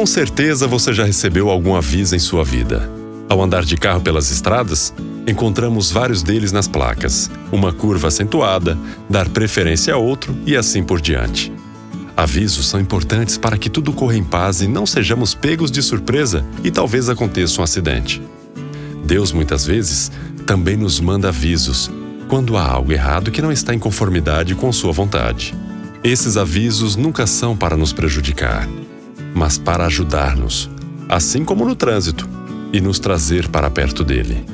Com certeza você já recebeu algum aviso em sua vida. Ao andar de carro pelas estradas, encontramos vários deles nas placas. Uma curva acentuada, dar preferência a outro e assim por diante. Avisos são importantes para que tudo corra em paz e não sejamos pegos de surpresa e talvez aconteça um acidente. Deus muitas vezes também nos manda avisos quando há algo errado que não está em conformidade com Sua vontade. Esses avisos nunca são para nos prejudicar, mas para ajudar-nos, assim como no trânsito, e nos trazer para perto dele.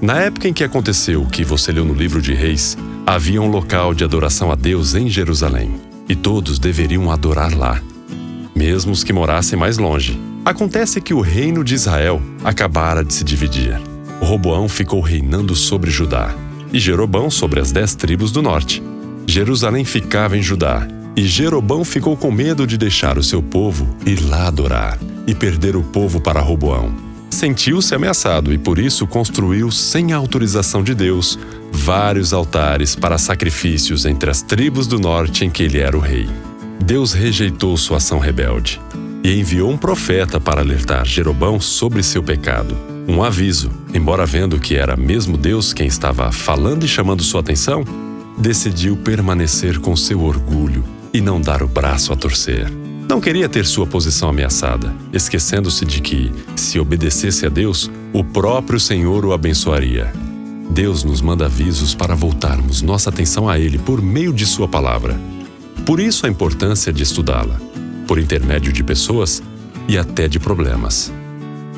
Na época em que aconteceu o que você leu no livro de Reis, havia um local de adoração a Deus em Jerusalém, e todos deveriam adorar lá, mesmo os que morassem mais longe. Acontece que o reino de Israel acabara de se dividir. Roboão ficou reinando sobre Judá, e Jerobão sobre as dez tribos do norte. Jerusalém ficava em Judá, e Jerobão ficou com medo de deixar o seu povo ir lá adorar e perder o povo para Roboão. Sentiu-se ameaçado e por isso construiu, sem autorização de Deus, vários altares para sacrifícios entre as tribos do norte em que ele era o rei. Deus rejeitou sua ação rebelde e enviou um profeta para alertar Jerobão sobre seu pecado. Um aviso, embora vendo que era mesmo Deus quem estava falando e chamando sua atenção, decidiu permanecer com seu orgulho e não dar o braço a torcer. Não queria ter sua posição ameaçada, esquecendo-se de que, se obedecesse a Deus, o próprio Senhor o abençoaria. Deus nos manda avisos para voltarmos nossa atenção a Ele por meio de Sua palavra. Por isso a importância de estudá-la, por intermédio de pessoas e até de problemas.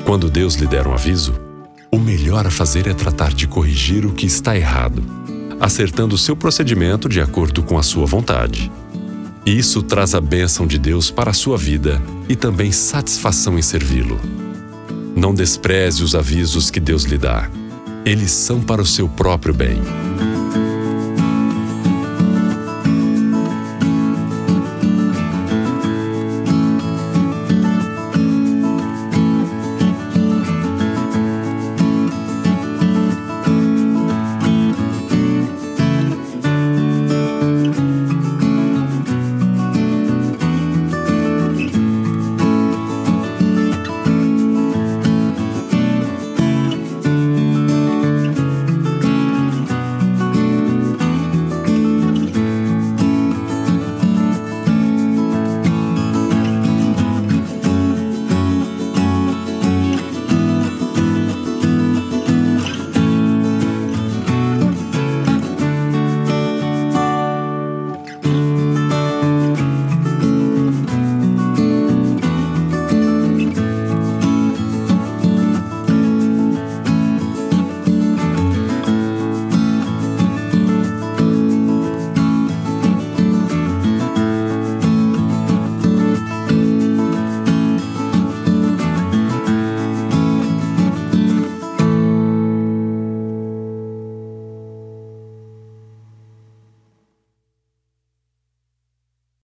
Quando Deus lhe der um aviso, o melhor a fazer é tratar de corrigir o que está errado, acertando seu procedimento de acordo com a sua vontade. Isso traz a bênção de Deus para a sua vida e também satisfação em servi-lo. Não despreze os avisos que Deus lhe dá. Eles são para o seu próprio bem.